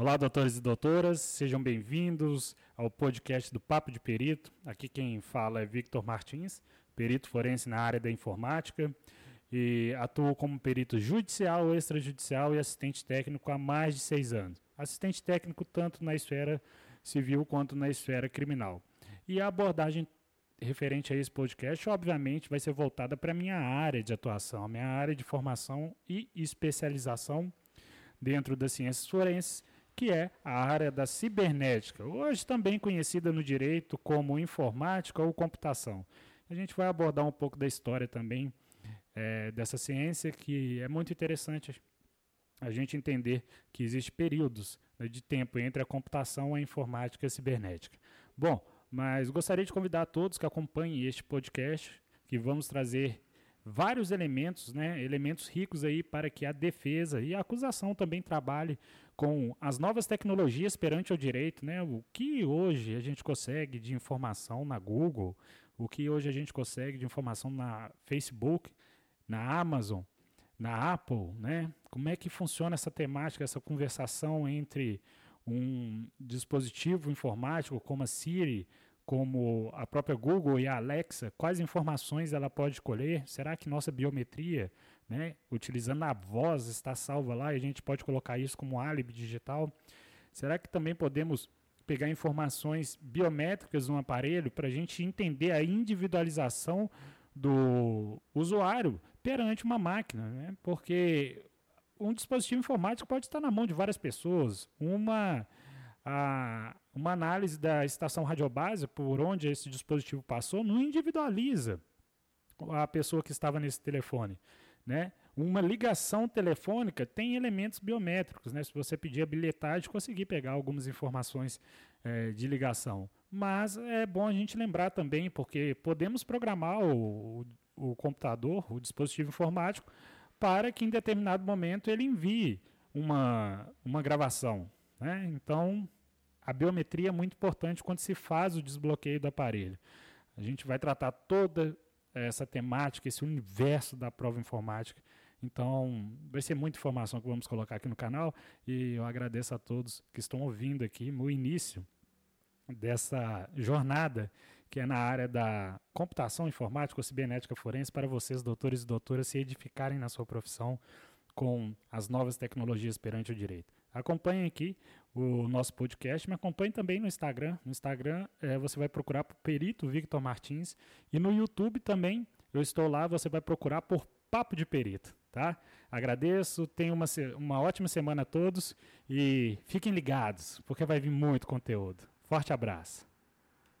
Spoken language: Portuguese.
Olá, doutores e doutoras, sejam bem-vindos ao podcast do Papo de Perito. Aqui quem fala é Victor Martins, perito forense na área da informática e atuo como perito judicial, extrajudicial e assistente técnico há mais de seis anos. Assistente técnico tanto na esfera civil quanto na esfera criminal. E a abordagem referente a esse podcast, obviamente, vai ser voltada para a minha área de atuação, a minha área de formação e especialização dentro das ciências forenses, que é a área da cibernética, hoje também conhecida no direito como informática ou computação. A gente vai abordar um pouco da história também é, dessa ciência, que é muito interessante a gente entender que existem períodos né, de tempo entre a computação, a informática e a cibernética. Bom, mas gostaria de convidar a todos que acompanhem este podcast, que vamos trazer vários elementos, né, elementos ricos aí para que a defesa e a acusação também trabalhe com as novas tecnologias perante o direito, né, o que hoje a gente consegue de informação na Google, o que hoje a gente consegue de informação na Facebook, na Amazon, na Apple, né, como é que funciona essa temática, essa conversação entre um dispositivo informático como a Siri, como a própria Google e a Alexa, quais informações ela pode colher? Será que nossa biometria, né, utilizando a voz, está salva lá e a gente pode colocar isso como álibi digital? Será que também podemos pegar informações biométricas no aparelho para a gente entender a individualização do usuário perante uma máquina? Né? Porque um dispositivo informático pode estar na mão de várias pessoas. Uma, a, uma análise da estação radiobase, por onde esse dispositivo passou, não individualiza a pessoa que estava nesse telefone. Né? Uma ligação telefônica tem elementos biométricos. Né? Se você pedir a bilhetagem, conseguir pegar algumas informações é, de ligação. Mas é bom a gente lembrar também, porque podemos programar o, o, o computador, o dispositivo informático, para que em determinado momento ele envie uma, uma gravação. Né? Então, a biometria é muito importante quando se faz o desbloqueio do aparelho. A gente vai tratar toda essa temática, esse universo da prova informática. Então, vai ser muita informação que vamos colocar aqui no canal e eu agradeço a todos que estão ouvindo aqui no início dessa jornada que é na área da computação informática ou cibernética forense para vocês, doutores e doutoras, se edificarem na sua profissão com as novas tecnologias perante o direito. Acompanhem aqui o nosso podcast, me acompanhe também no Instagram. No Instagram é, você vai procurar por Perito Victor Martins e no YouTube também eu estou lá, você vai procurar por Papo de Perito. Tá? Agradeço, tenham uma, uma ótima semana a todos e fiquem ligados, porque vai vir muito conteúdo. Forte abraço.